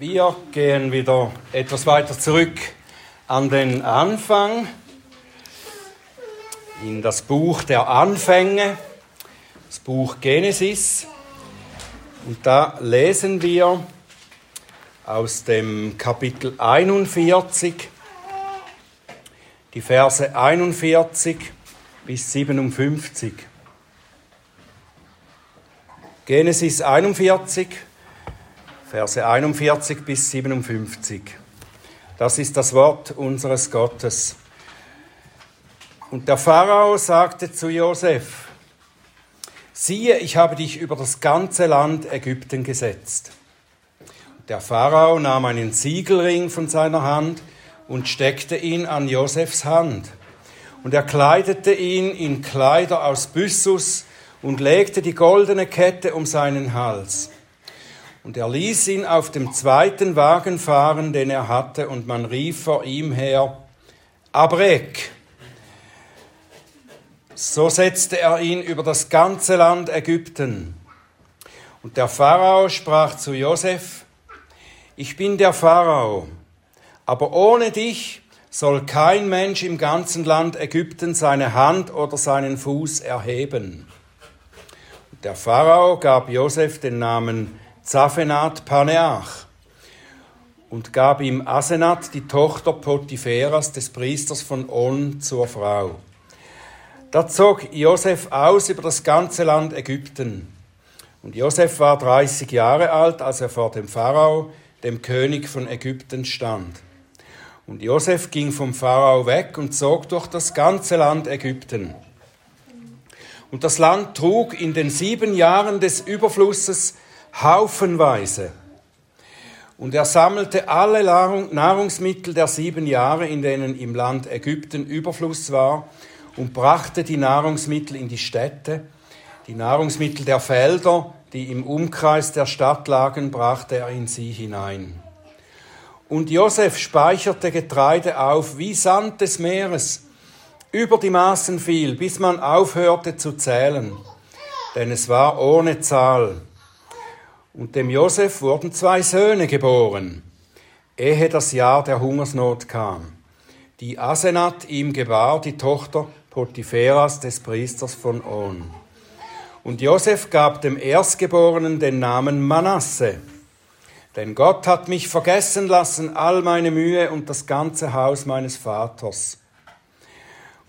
Wir gehen wieder etwas weiter zurück an den Anfang, in das Buch der Anfänge, das Buch Genesis. Und da lesen wir aus dem Kapitel 41 die Verse 41 bis 57. Genesis 41, Verse 41 bis 57. Das ist das Wort unseres Gottes. Und der Pharao sagte zu Josef, siehe, ich habe dich über das ganze Land Ägypten gesetzt. Der Pharao nahm einen Siegelring von seiner Hand und steckte ihn an Josefs Hand. Und er kleidete ihn in Kleider aus Byssus und legte die goldene Kette um seinen Hals. Und er ließ ihn auf dem zweiten Wagen fahren, den er hatte, und man rief vor ihm her, Abrek. So setzte er ihn über das ganze Land Ägypten. Und der Pharao sprach zu Josef, ich bin der Pharao, aber ohne dich soll kein Mensch im ganzen Land Ägypten seine Hand oder seinen Fuß erheben. Und der Pharao gab Josef den Namen Zaphenat Paneach und gab ihm Asenat, die Tochter Potipheras des Priesters von On, zur Frau. Da zog Josef aus über das ganze Land Ägypten. Und Josef war 30 Jahre alt, als er vor dem Pharao, dem König von Ägypten, stand. Und Josef ging vom Pharao weg und zog durch das ganze Land Ägypten. Und das Land trug in den sieben Jahren des Überflusses haufenweise. Und er sammelte alle Nahrungsmittel der sieben Jahre, in denen im Land Ägypten Überfluss war, und brachte die Nahrungsmittel in die Städte. Die Nahrungsmittel der Felder, die im Umkreis der Stadt lagen, brachte er in sie hinein. Und Josef speicherte Getreide auf wie Sand des Meeres, über die Maßen fiel, bis man aufhörte zu zählen, denn es war ohne Zahl. Und dem Josef wurden zwei Söhne geboren, ehe das Jahr der Hungersnot kam. Die Asenat ihm gebar, die Tochter Potipheras des Priesters von On. Und Josef gab dem Erstgeborenen den Namen Manasse, denn Gott hat mich vergessen lassen, all meine Mühe und das ganze Haus meines Vaters.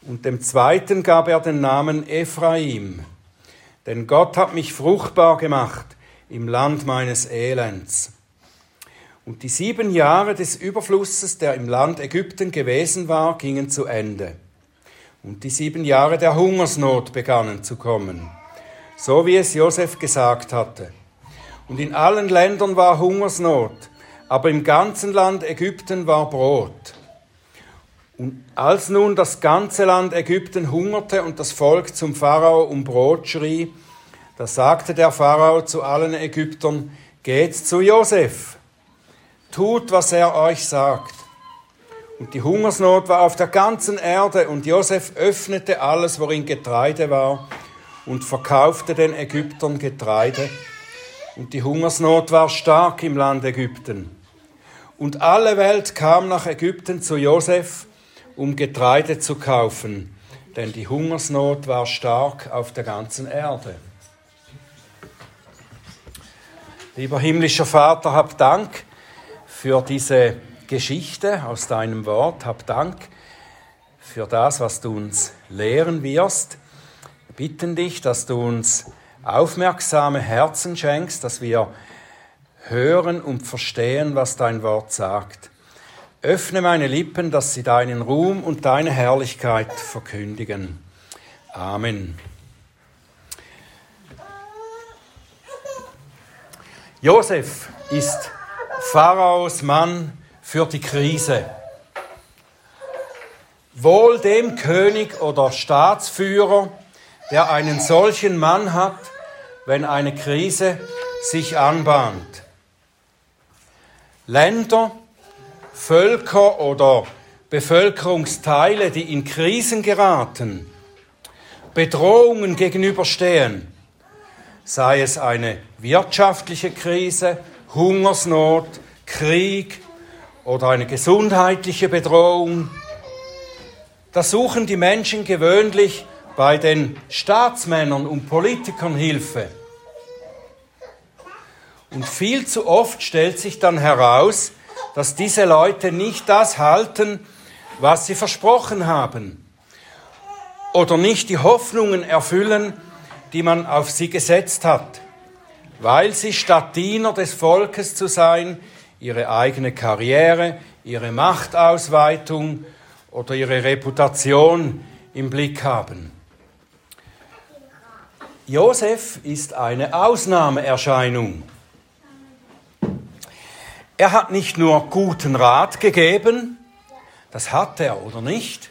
Und dem Zweiten gab er den Namen Ephraim, denn Gott hat mich fruchtbar gemacht im Land meines Elends. Und die sieben Jahre des Überflusses, der im Land Ägypten gewesen war, gingen zu Ende. Und die sieben Jahre der Hungersnot begannen zu kommen, so wie es Josef gesagt hatte. Und in allen Ländern war Hungersnot, aber im ganzen Land Ägypten war Brot. Und als nun das ganze Land Ägypten hungerte und das Volk zum Pharao um Brot schrie, da sagte der Pharao zu allen Ägyptern, geht zu Josef, tut, was er euch sagt. Und die Hungersnot war auf der ganzen Erde und Josef öffnete alles, worin Getreide war und verkaufte den Ägyptern Getreide. Und die Hungersnot war stark im Land Ägypten. Und alle Welt kam nach Ägypten zu Josef, um Getreide zu kaufen, denn die Hungersnot war stark auf der ganzen Erde. Lieber himmlischer Vater, hab Dank für diese Geschichte aus deinem Wort. Hab Dank für das, was du uns lehren wirst. Wir bitten dich, dass du uns aufmerksame Herzen schenkst, dass wir hören und verstehen, was dein Wort sagt. Öffne meine Lippen, dass sie deinen Ruhm und deine Herrlichkeit verkündigen. Amen. Josef ist Pharaos Mann für die Krise. Wohl dem König oder Staatsführer, der einen solchen Mann hat, wenn eine Krise sich anbahnt. Länder, Völker oder Bevölkerungsteile, die in Krisen geraten, Bedrohungen gegenüberstehen, sei es eine wirtschaftliche Krise, Hungersnot, Krieg oder eine gesundheitliche Bedrohung, da suchen die Menschen gewöhnlich bei den Staatsmännern und Politikern Hilfe. Und viel zu oft stellt sich dann heraus, dass diese Leute nicht das halten, was sie versprochen haben. Oder nicht die Hoffnungen erfüllen, die man auf sie gesetzt hat, weil sie statt Diener des Volkes zu sein, ihre eigene Karriere, ihre Machtausweitung oder ihre Reputation im Blick haben. Josef ist eine Ausnahmeerscheinung. Er hat nicht nur guten Rat gegeben, das hat er oder nicht,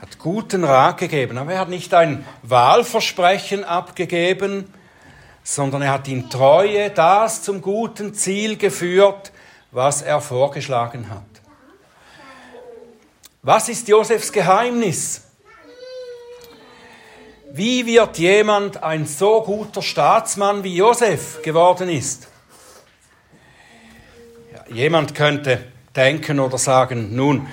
hat guten Rat gegeben, aber er hat nicht ein Wahlversprechen abgegeben, sondern er hat in Treue das zum guten Ziel geführt, was er vorgeschlagen hat. Was ist Josefs Geheimnis? Wie wird jemand ein so guter Staatsmann wie Josef geworden ist? Jemand könnte denken oder sagen, nun,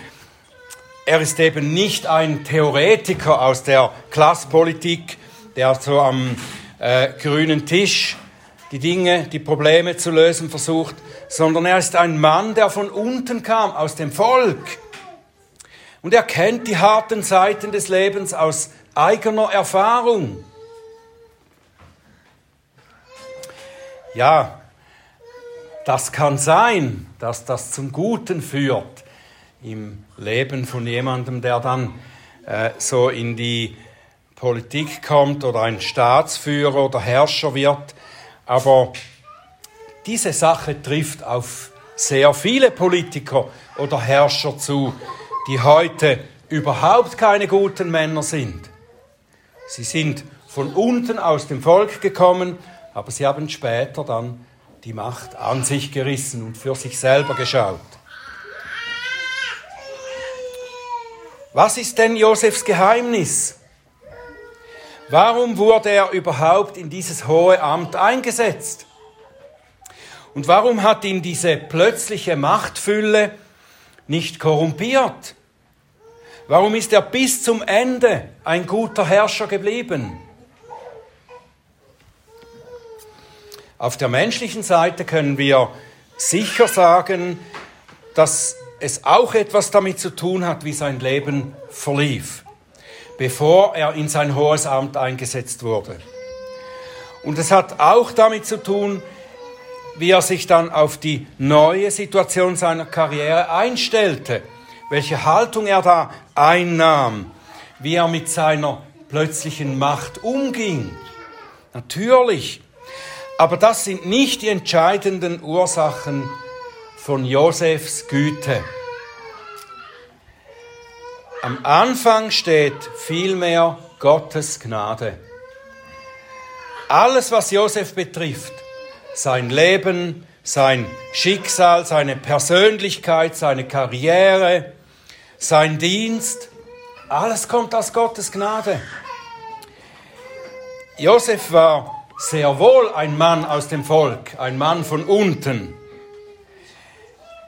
er ist eben nicht ein Theoretiker aus der Klasspolitik, der so am äh, grünen Tisch die Dinge, die Probleme zu lösen versucht, sondern er ist ein Mann, der von unten kam, aus dem Volk. Und er kennt die harten Seiten des Lebens aus eigener Erfahrung. Ja, das kann sein, dass das zum Guten führt im Leben von jemandem, der dann äh, so in die Politik kommt oder ein Staatsführer oder Herrscher wird. Aber diese Sache trifft auf sehr viele Politiker oder Herrscher zu, die heute überhaupt keine guten Männer sind. Sie sind von unten aus dem Volk gekommen, aber sie haben später dann die Macht an sich gerissen und für sich selber geschaut. Was ist denn Josefs Geheimnis? Warum wurde er überhaupt in dieses hohe Amt eingesetzt? Und warum hat ihn diese plötzliche Machtfülle nicht korrumpiert? Warum ist er bis zum Ende ein guter Herrscher geblieben? Auf der menschlichen Seite können wir sicher sagen, dass es auch etwas damit zu tun hat, wie sein Leben verlief, bevor er in sein hohes Amt eingesetzt wurde. Und es hat auch damit zu tun, wie er sich dann auf die neue Situation seiner Karriere einstellte, welche Haltung er da einnahm, wie er mit seiner plötzlichen Macht umging. Natürlich aber das sind nicht die entscheidenden Ursachen von Josefs Güte. Am Anfang steht vielmehr Gottes Gnade. Alles, was Josef betrifft, sein Leben, sein Schicksal, seine Persönlichkeit, seine Karriere, sein Dienst, alles kommt aus Gottes Gnade. Josef war sehr wohl ein Mann aus dem Volk, ein Mann von unten.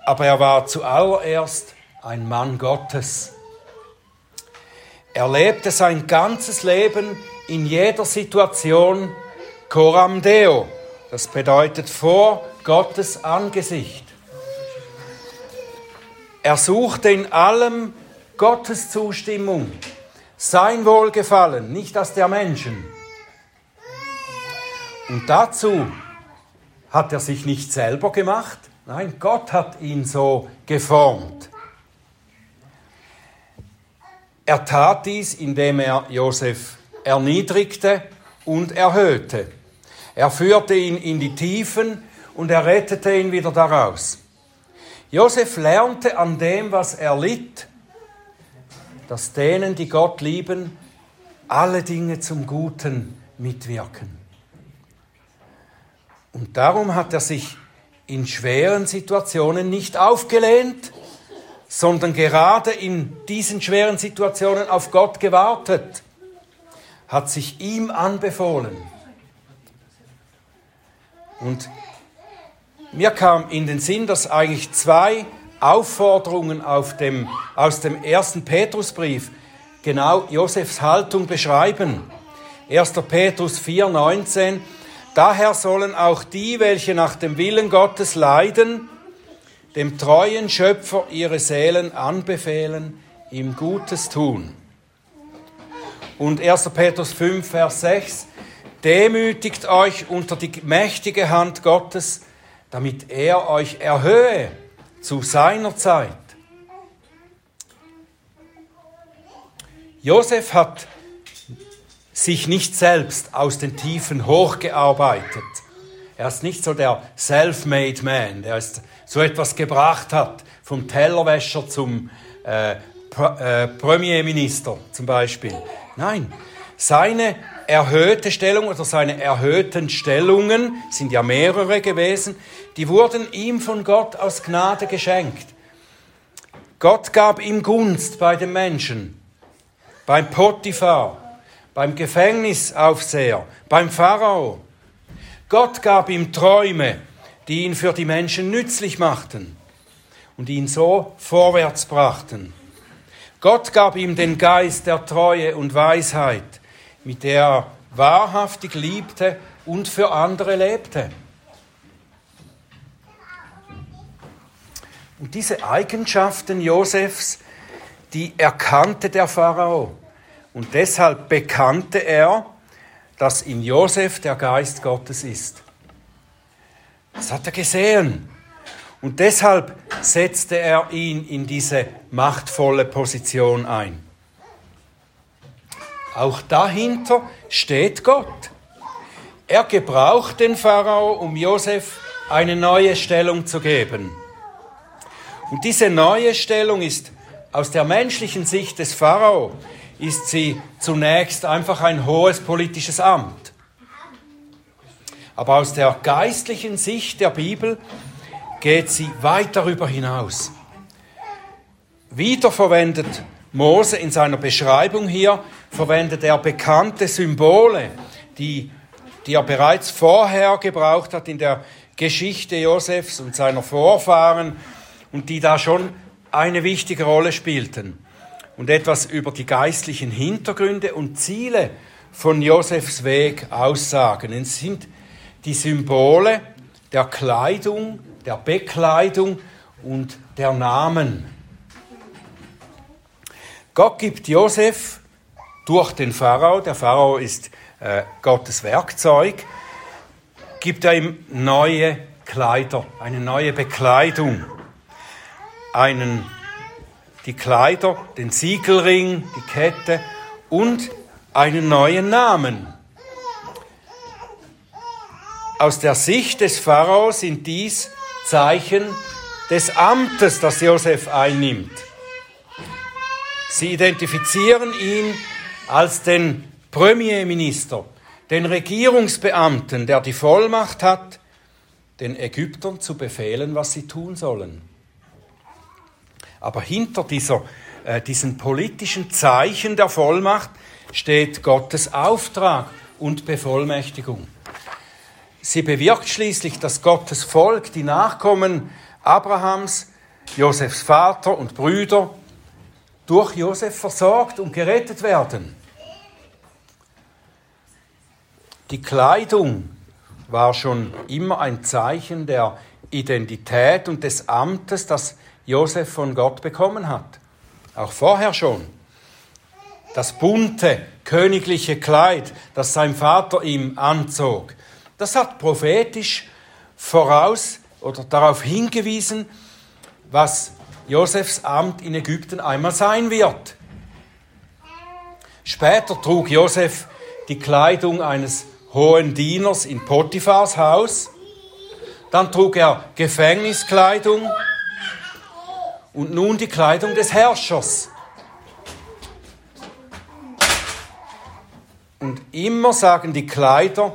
Aber er war zuallererst ein Mann Gottes. Er lebte sein ganzes Leben in jeder Situation coram deo. Das bedeutet vor Gottes Angesicht. Er suchte in allem Gottes Zustimmung, sein Wohlgefallen, nicht das der Menschen. Und dazu hat er sich nicht selber gemacht, nein, Gott hat ihn so geformt. Er tat dies, indem er Josef erniedrigte und erhöhte. Er führte ihn in die Tiefen und er rettete ihn wieder daraus. Josef lernte an dem, was er litt, dass denen, die Gott lieben, alle Dinge zum Guten mitwirken. Und darum hat er sich in schweren Situationen nicht aufgelehnt, sondern gerade in diesen schweren Situationen auf Gott gewartet, hat sich ihm anbefohlen. Und mir kam in den Sinn, dass eigentlich zwei Aufforderungen auf dem, aus dem ersten Petrusbrief genau Josefs Haltung beschreiben. 1. Petrus 4,19 Daher sollen auch die, welche nach dem Willen Gottes leiden, dem treuen Schöpfer ihre Seelen anbefehlen, ihm Gutes tun. Und 1. Petrus 5, Vers 6 Demütigt euch unter die mächtige Hand Gottes, damit er euch erhöhe zu seiner Zeit. Josef hat sich nicht selbst aus den Tiefen hochgearbeitet. Er ist nicht so der self-made man, der ist so etwas gebracht hat, vom Tellerwäscher zum äh, äh, Premierminister zum Beispiel. Nein, seine erhöhte Stellung oder seine erhöhten Stellungen, sind ja mehrere gewesen, die wurden ihm von Gott aus Gnade geschenkt. Gott gab ihm Gunst bei den Menschen, beim Potiphar, beim Gefängnisaufseher, beim Pharao. Gott gab ihm Träume, die ihn für die Menschen nützlich machten und ihn so vorwärts brachten. Gott gab ihm den Geist der Treue und Weisheit, mit der er wahrhaftig liebte und für andere lebte. Und diese Eigenschaften Josefs, die erkannte der Pharao. Und deshalb bekannte er, dass in Josef der Geist Gottes ist. Das hat er gesehen. Und deshalb setzte er ihn in diese machtvolle Position ein. Auch dahinter steht Gott. Er gebraucht den Pharao, um Josef eine neue Stellung zu geben. Und diese neue Stellung ist aus der menschlichen Sicht des Pharao ist sie zunächst einfach ein hohes politisches Amt. Aber aus der geistlichen Sicht der Bibel geht sie weit darüber hinaus. Wiederverwendet Mose in seiner Beschreibung hier, verwendet er bekannte Symbole, die, die er bereits vorher gebraucht hat in der Geschichte Josefs und seiner Vorfahren und die da schon eine wichtige Rolle spielten und etwas über die geistlichen Hintergründe und Ziele von Josefs Weg aussagen. Es sind die Symbole der Kleidung, der Bekleidung und der Namen. Gott gibt Josef durch den Pharao, der Pharao ist äh, Gottes Werkzeug, gibt er ihm neue Kleider, eine neue Bekleidung, einen die Kleider, den Siegelring, die Kette und einen neuen Namen. Aus der Sicht des Pharao sind dies Zeichen des Amtes, das Josef einnimmt. Sie identifizieren ihn als den Premierminister, den Regierungsbeamten, der die Vollmacht hat, den Ägyptern zu befehlen, was sie tun sollen. Aber hinter dieser, äh, diesen politischen Zeichen der Vollmacht steht Gottes Auftrag und Bevollmächtigung. Sie bewirkt schließlich, dass Gottes Volk, die Nachkommen Abrahams, Josefs Vater und Brüder, durch Josef versorgt und gerettet werden. Die Kleidung war schon immer ein Zeichen der Identität und des Amtes, das Josef von Gott bekommen hat. Auch vorher schon. Das bunte, königliche Kleid, das sein Vater ihm anzog, das hat prophetisch voraus oder darauf hingewiesen, was Josefs Amt in Ägypten einmal sein wird. Später trug Josef die Kleidung eines hohen Dieners in Potiphars Haus. Dann trug er Gefängniskleidung und nun die Kleidung des Herrschers. Und immer sagen die Kleider,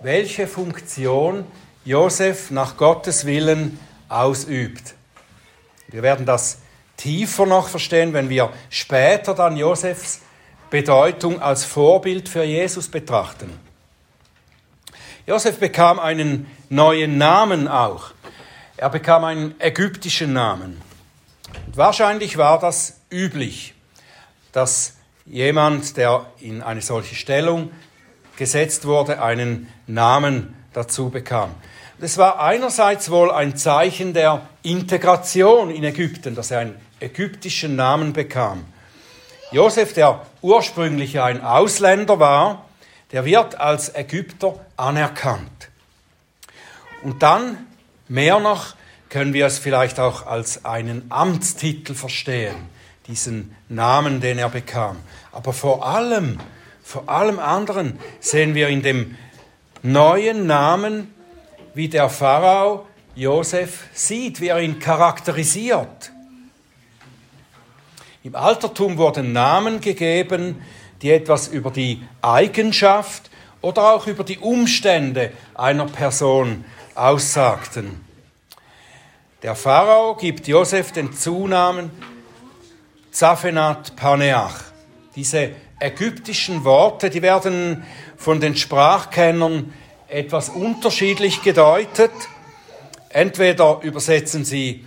welche Funktion Josef nach Gottes Willen ausübt. Wir werden das tiefer noch verstehen, wenn wir später dann Josefs Bedeutung als Vorbild für Jesus betrachten. Josef bekam einen neuen Namen auch. Er bekam einen ägyptischen Namen. Und wahrscheinlich war das üblich, dass jemand, der in eine solche Stellung gesetzt wurde, einen Namen dazu bekam. Das war einerseits wohl ein Zeichen der Integration in Ägypten, dass er einen ägyptischen Namen bekam. Josef, der ursprünglich ein Ausländer war, der wird als Ägypter anerkannt. Und dann, mehr noch, können wir es vielleicht auch als einen Amtstitel verstehen, diesen Namen, den er bekam. Aber vor allem, vor allem anderen sehen wir in dem neuen Namen wie der Pharao Josef sieht, wie er ihn charakterisiert. Im Altertum wurden Namen gegeben, die etwas über die Eigenschaft oder auch über die Umstände einer Person aussagten. Der Pharao gibt Josef den Zunamen Zaphenat Paneach. Diese ägyptischen Worte, die werden von den Sprachkennern etwas unterschiedlich gedeutet. Entweder übersetzen sie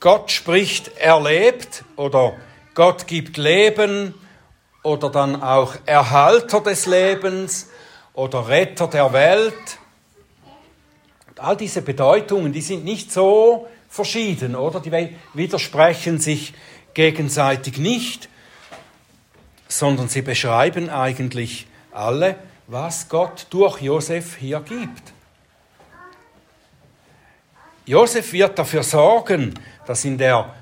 Gott spricht erlebt oder Gott gibt Leben oder dann auch Erhalter des Lebens oder Retter der Welt. All diese Bedeutungen, die sind nicht so verschieden, oder? Die widersprechen sich gegenseitig nicht, sondern sie beschreiben eigentlich alle was Gott durch Josef hier gibt. Josef wird dafür sorgen, dass in der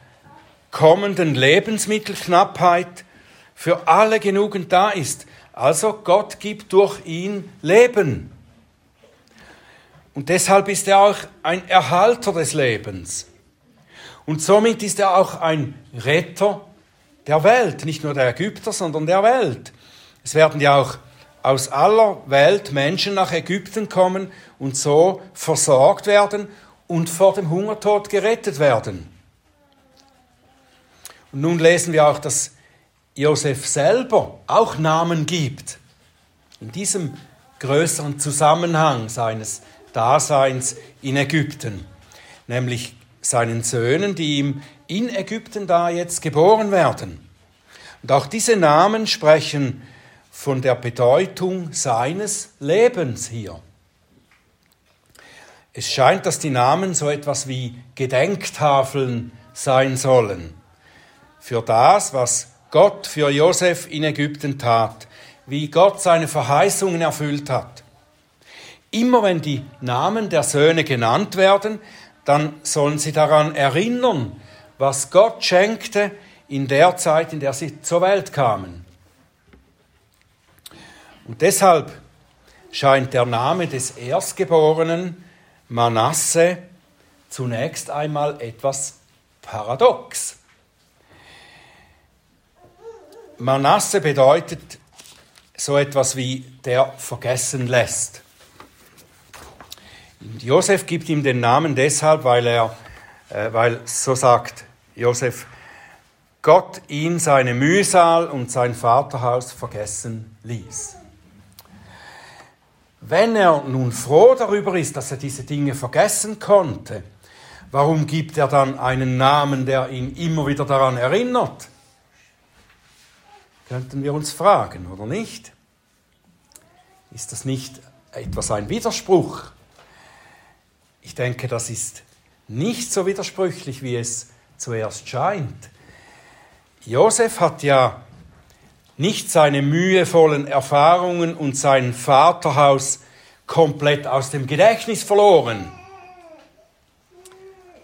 kommenden Lebensmittelknappheit für alle genügend da ist. Also Gott gibt durch ihn Leben. Und deshalb ist er auch ein Erhalter des Lebens. Und somit ist er auch ein Retter der Welt, nicht nur der Ägypter, sondern der Welt. Es werden ja auch aus aller Welt Menschen nach Ägypten kommen und so versorgt werden und vor dem Hungertod gerettet werden. Und nun lesen wir auch, dass Josef selber auch Namen gibt. In diesem größeren Zusammenhang seines Daseins in Ägypten, nämlich seinen Söhnen, die ihm in Ägypten da jetzt geboren werden. Und auch diese Namen sprechen von der Bedeutung seines Lebens hier. Es scheint, dass die Namen so etwas wie Gedenktafeln sein sollen. Für das, was Gott für Josef in Ägypten tat, wie Gott seine Verheißungen erfüllt hat. Immer wenn die Namen der Söhne genannt werden, dann sollen sie daran erinnern, was Gott schenkte in der Zeit, in der sie zur Welt kamen. Und deshalb scheint der Name des Erstgeborenen Manasse zunächst einmal etwas paradox. Manasse bedeutet so etwas wie der vergessen lässt. Josef gibt ihm den Namen deshalb, weil er, äh, weil so sagt Josef, Gott ihn seine Mühsal und sein Vaterhaus vergessen ließ. Wenn er nun froh darüber ist, dass er diese Dinge vergessen konnte, warum gibt er dann einen Namen, der ihn immer wieder daran erinnert? Könnten wir uns fragen, oder nicht? Ist das nicht etwas ein Widerspruch? Ich denke, das ist nicht so widersprüchlich, wie es zuerst scheint. Josef hat ja nicht seine mühevollen Erfahrungen und sein Vaterhaus komplett aus dem Gedächtnis verloren.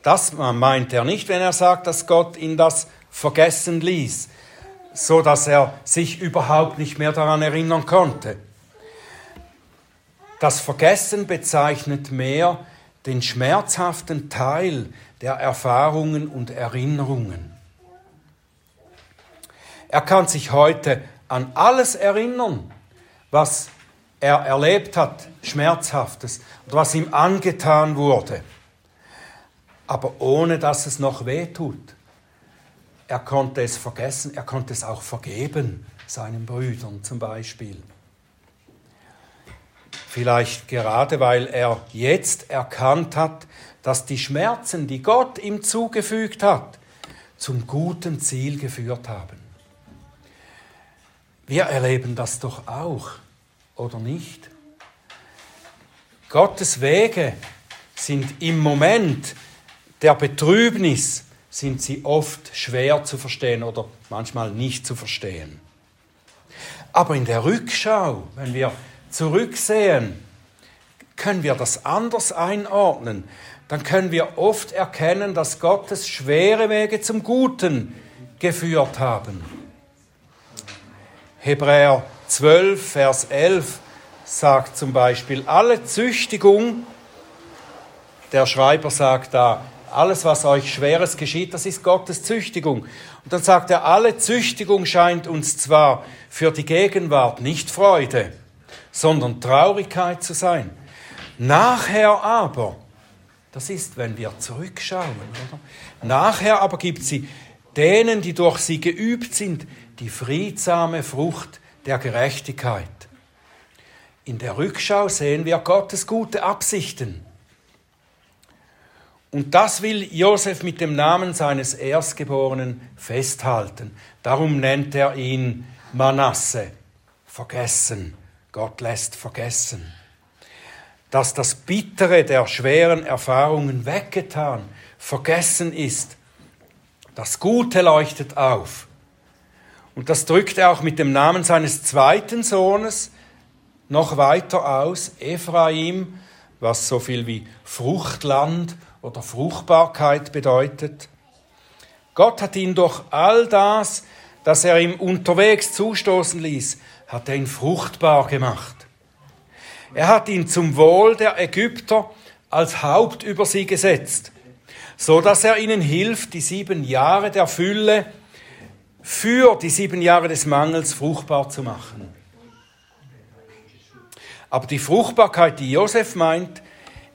Das meint er nicht, wenn er sagt, dass Gott ihn das vergessen ließ, so dass er sich überhaupt nicht mehr daran erinnern konnte. Das Vergessen bezeichnet mehr den schmerzhaften Teil der Erfahrungen und Erinnerungen. Er kann sich heute an alles erinnern, was er erlebt hat, Schmerzhaftes, und was ihm angetan wurde, aber ohne dass es noch weh tut. Er konnte es vergessen, er konnte es auch vergeben, seinen Brüdern zum Beispiel. Vielleicht gerade weil er jetzt erkannt hat, dass die Schmerzen, die Gott ihm zugefügt hat, zum guten Ziel geführt haben. Wir erleben das doch auch, oder nicht? Gottes Wege sind im Moment der Betrübnis, sind sie oft schwer zu verstehen oder manchmal nicht zu verstehen. Aber in der Rückschau, wenn wir zurücksehen, können wir das anders einordnen. Dann können wir oft erkennen, dass Gottes schwere Wege zum Guten geführt haben. Hebräer 12, Vers 11 sagt zum Beispiel, alle Züchtigung, der Schreiber sagt da, alles, was euch Schweres geschieht, das ist Gottes Züchtigung. Und dann sagt er, alle Züchtigung scheint uns zwar für die Gegenwart nicht Freude, sondern Traurigkeit zu sein. Nachher aber, das ist, wenn wir zurückschauen, oder? Nachher aber gibt sie denen, die durch sie geübt sind, die friedsame Frucht der Gerechtigkeit. In der Rückschau sehen wir Gottes gute Absichten. Und das will Josef mit dem Namen seines Erstgeborenen festhalten. Darum nennt er ihn Manasse, vergessen. Gott lässt vergessen. Dass das Bittere der schweren Erfahrungen weggetan, vergessen ist. Das Gute leuchtet auf. Und das drückt er auch mit dem Namen seines zweiten Sohnes noch weiter aus, Ephraim, was so viel wie Fruchtland oder Fruchtbarkeit bedeutet. Gott hat ihn durch all das, das er ihm unterwegs zustoßen ließ, hat er ihn fruchtbar gemacht. Er hat ihn zum Wohl der Ägypter als Haupt über sie gesetzt, so dass er ihnen hilft, die sieben Jahre der Fülle für die sieben Jahre des Mangels fruchtbar zu machen. Aber die Fruchtbarkeit, die Josef meint,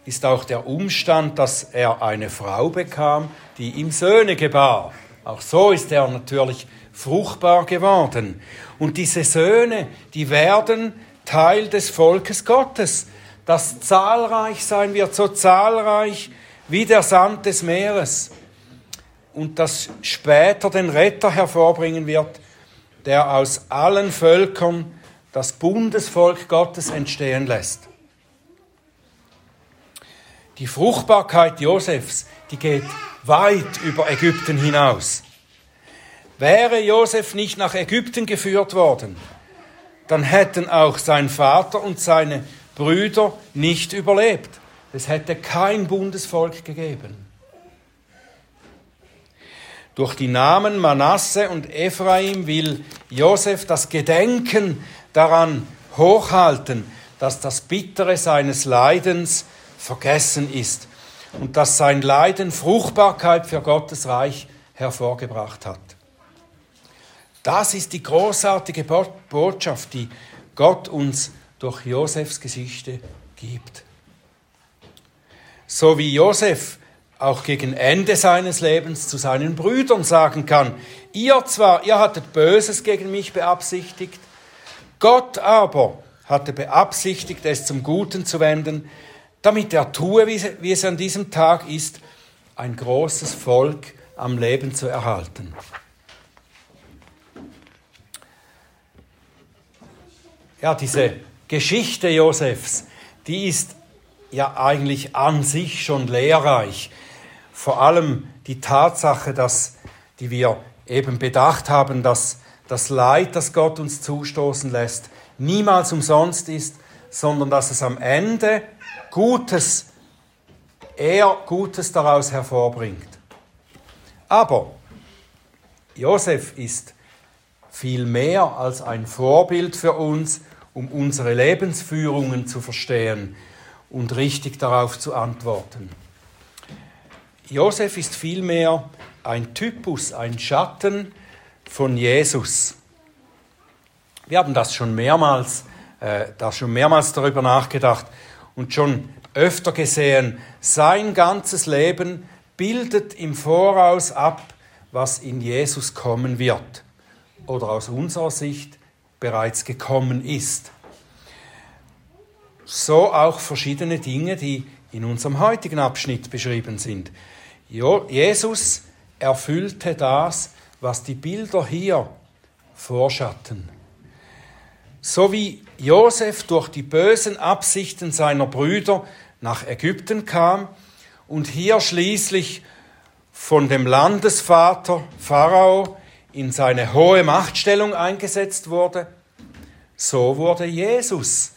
ist auch der Umstand, dass er eine Frau bekam, die ihm Söhne gebar. Auch so ist er natürlich fruchtbar geworden. Und diese Söhne, die werden Teil des Volkes Gottes, das zahlreich sein wird, so zahlreich wie der Sand des Meeres. Und das später den Retter hervorbringen wird, der aus allen Völkern das Bundesvolk Gottes entstehen lässt. Die Fruchtbarkeit Josefs, die geht weit über Ägypten hinaus. Wäre Josef nicht nach Ägypten geführt worden, dann hätten auch sein Vater und seine Brüder nicht überlebt. Es hätte kein Bundesvolk gegeben. Durch die Namen Manasse und Ephraim will Josef das Gedenken daran hochhalten, dass das Bittere seines Leidens vergessen ist und dass sein Leiden Fruchtbarkeit für Gottes Reich hervorgebracht hat. Das ist die großartige Botschaft, die Gott uns durch Josefs Geschichte gibt. So wie Josef auch gegen Ende seines Lebens zu seinen Brüdern sagen kann, ihr zwar, ihr hattet Böses gegen mich beabsichtigt, Gott aber hatte beabsichtigt, es zum Guten zu wenden, damit er tue, wie es an diesem Tag ist, ein großes Volk am Leben zu erhalten. Ja, diese Geschichte Josefs, die ist ja eigentlich an sich schon lehrreich. Vor allem die Tatsache, dass, die wir eben bedacht haben, dass das Leid, das Gott uns zustoßen lässt, niemals umsonst ist, sondern dass es am Ende Gutes, er Gutes daraus hervorbringt. Aber Josef ist viel mehr als ein Vorbild für uns, um unsere Lebensführungen zu verstehen und richtig darauf zu antworten. Josef ist vielmehr ein Typus, ein Schatten von Jesus. Wir haben das schon mehrmals, äh, da schon mehrmals darüber nachgedacht und schon öfter gesehen, sein ganzes Leben bildet im Voraus ab, was in Jesus kommen wird oder aus unserer Sicht bereits gekommen ist. so auch verschiedene Dinge, die in unserem heutigen Abschnitt beschrieben sind. Jesus erfüllte das, was die Bilder hier vorschatten. So wie Josef durch die bösen Absichten seiner Brüder nach Ägypten kam und hier schließlich von dem Landesvater Pharao in seine hohe Machtstellung eingesetzt wurde, so wurde Jesus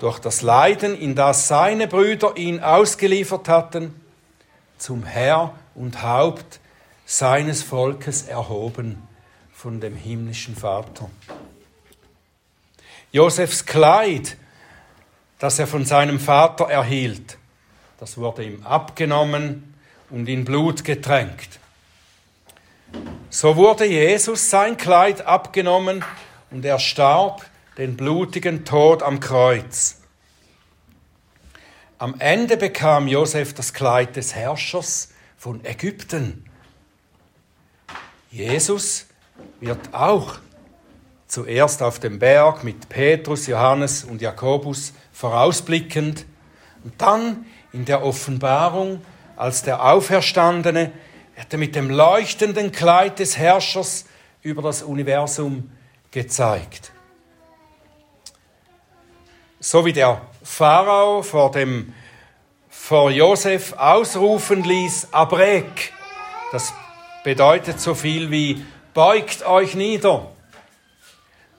durch das Leiden, in das seine Brüder ihn ausgeliefert hatten, zum Herr und Haupt seines Volkes erhoben von dem himmlischen Vater. Josefs Kleid, das er von seinem Vater erhielt, das wurde ihm abgenommen und in Blut getränkt. So wurde Jesus sein Kleid abgenommen und er starb den blutigen Tod am Kreuz. Am Ende bekam Josef das Kleid des Herrschers von Ägypten. Jesus wird auch zuerst auf dem Berg mit Petrus, Johannes und Jakobus vorausblickend und dann in der Offenbarung als der Auferstandene er mit dem leuchtenden Kleid des Herrschers über das Universum gezeigt. So wie der Pharao vor dem vor Josef ausrufen ließ, Abrek, das bedeutet so viel wie beugt euch nieder.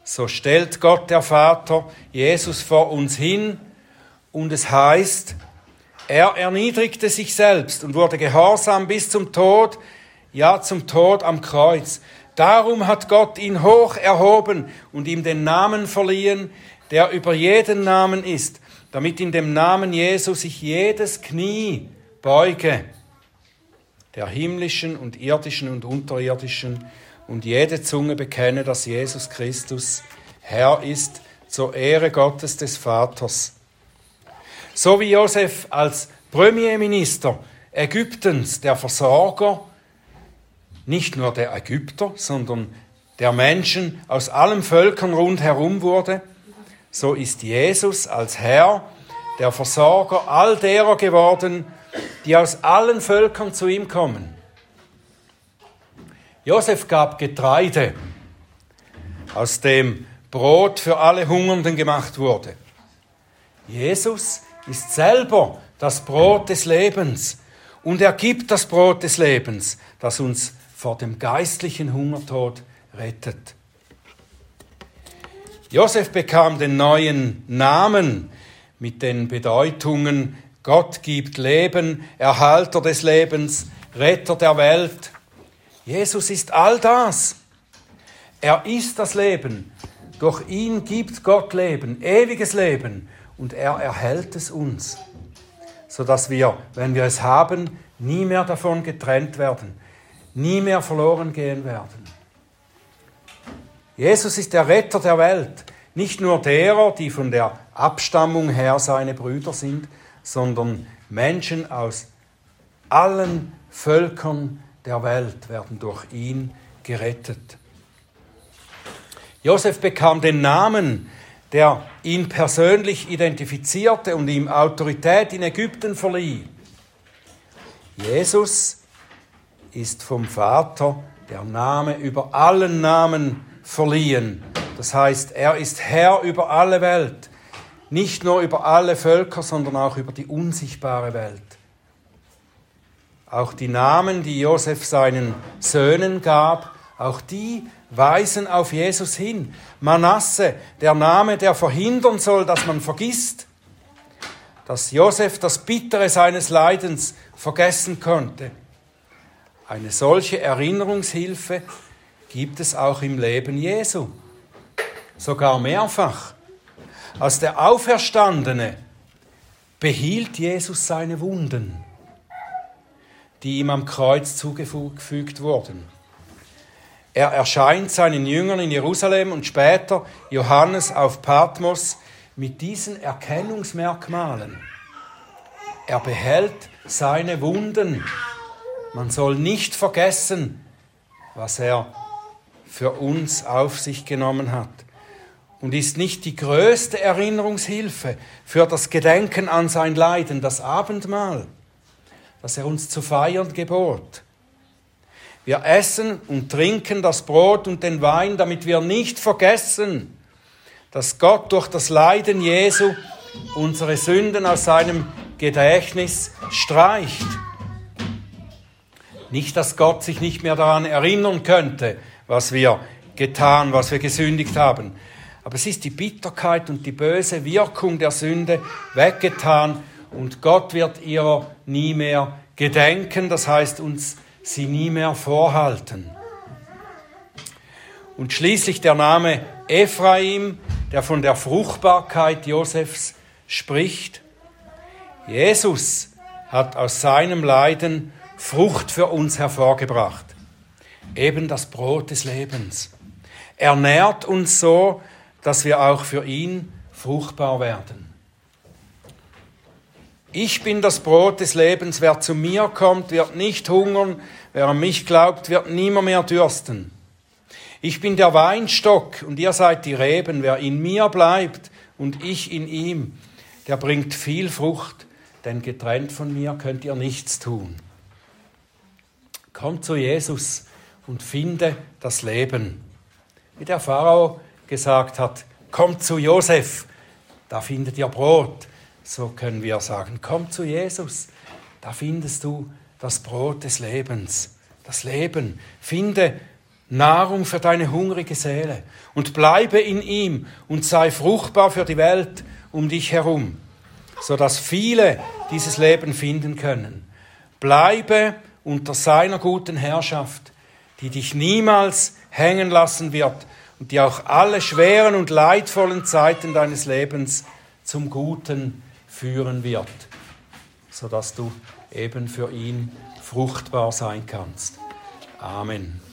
So stellt Gott der Vater Jesus vor uns hin und es heißt, er erniedrigte sich selbst und wurde gehorsam bis zum Tod, ja zum Tod am Kreuz. Darum hat Gott ihn hoch erhoben und ihm den Namen verliehen, der über jeden Namen ist, damit in dem Namen Jesu sich jedes Knie beuge, der himmlischen und irdischen und unterirdischen, und jede Zunge bekenne, dass Jesus Christus Herr ist, zur Ehre Gottes des Vaters. So wie Josef als Premierminister Ägyptens der Versorger nicht nur der Ägypter, sondern der Menschen aus allen Völkern rundherum wurde, so ist Jesus als Herr der Versorger all derer geworden, die aus allen Völkern zu ihm kommen. Josef gab Getreide, aus dem Brot für alle Hungernden gemacht wurde. Jesus ist selber das Brot des Lebens und er gibt das Brot des Lebens, das uns vor dem geistlichen Hungertod rettet. Josef bekam den neuen Namen mit den Bedeutungen Gott gibt Leben, Erhalter des Lebens, Retter der Welt. Jesus ist all das. Er ist das Leben. Durch ihn gibt Gott Leben, ewiges Leben und er erhält es uns, sodass wir, wenn wir es haben, nie mehr davon getrennt werden, nie mehr verloren gehen werden. Jesus ist der Retter der Welt, nicht nur derer, die von der Abstammung her seine Brüder sind, sondern Menschen aus allen Völkern der Welt werden durch ihn gerettet. Josef bekam den Namen der ihn persönlich identifizierte und ihm Autorität in Ägypten verlieh. Jesus ist vom Vater der Name über allen Namen verliehen. Das heißt, er ist Herr über alle Welt, nicht nur über alle Völker, sondern auch über die unsichtbare Welt. Auch die Namen, die Josef seinen Söhnen gab, auch die weisen auf Jesus hin. Manasse, der Name, der verhindern soll, dass man vergisst, dass Josef das Bittere seines Leidens vergessen konnte. Eine solche Erinnerungshilfe gibt es auch im Leben Jesu, sogar mehrfach. Als der Auferstandene behielt Jesus seine Wunden, die ihm am Kreuz zugefügt wurden. Er erscheint seinen Jüngern in Jerusalem und später Johannes auf Patmos mit diesen Erkennungsmerkmalen. Er behält seine Wunden. Man soll nicht vergessen, was er für uns auf sich genommen hat. und ist nicht die größte Erinnerungshilfe für das Gedenken an sein Leiden, das Abendmahl, das er uns zu feiern gebot. Wir essen und trinken das Brot und den Wein, damit wir nicht vergessen, dass Gott durch das Leiden Jesu unsere Sünden aus seinem Gedächtnis streicht. Nicht, dass Gott sich nicht mehr daran erinnern könnte, was wir getan, was wir gesündigt haben. Aber es ist die Bitterkeit und die böse Wirkung der Sünde weggetan und Gott wird ihrer nie mehr gedenken, das heißt uns sie nie mehr vorhalten. Und schließlich der Name Ephraim, der von der Fruchtbarkeit Josefs spricht. Jesus hat aus seinem Leiden Frucht für uns hervorgebracht, eben das Brot des Lebens. Er nährt uns so, dass wir auch für ihn fruchtbar werden. Ich bin das Brot des Lebens. Wer zu mir kommt, wird nicht hungern. Wer an mich glaubt, wird nimmer mehr dürsten. Ich bin der Weinstock und ihr seid die Reben. Wer in mir bleibt und ich in ihm, der bringt viel Frucht, denn getrennt von mir könnt ihr nichts tun. Komm zu Jesus und finde das Leben. Wie der Pharao gesagt hat, kommt zu Josef, da findet ihr Brot. So können wir sagen, komm zu Jesus, da findest du das Brot des Lebens, das Leben. Finde Nahrung für deine hungrige Seele und bleibe in ihm und sei fruchtbar für die Welt um dich herum, sodass viele dieses Leben finden können. Bleibe unter seiner guten Herrschaft, die dich niemals hängen lassen wird und die auch alle schweren und leidvollen Zeiten deines Lebens zum Guten führen wird, sodass du eben für ihn fruchtbar sein kannst. Amen.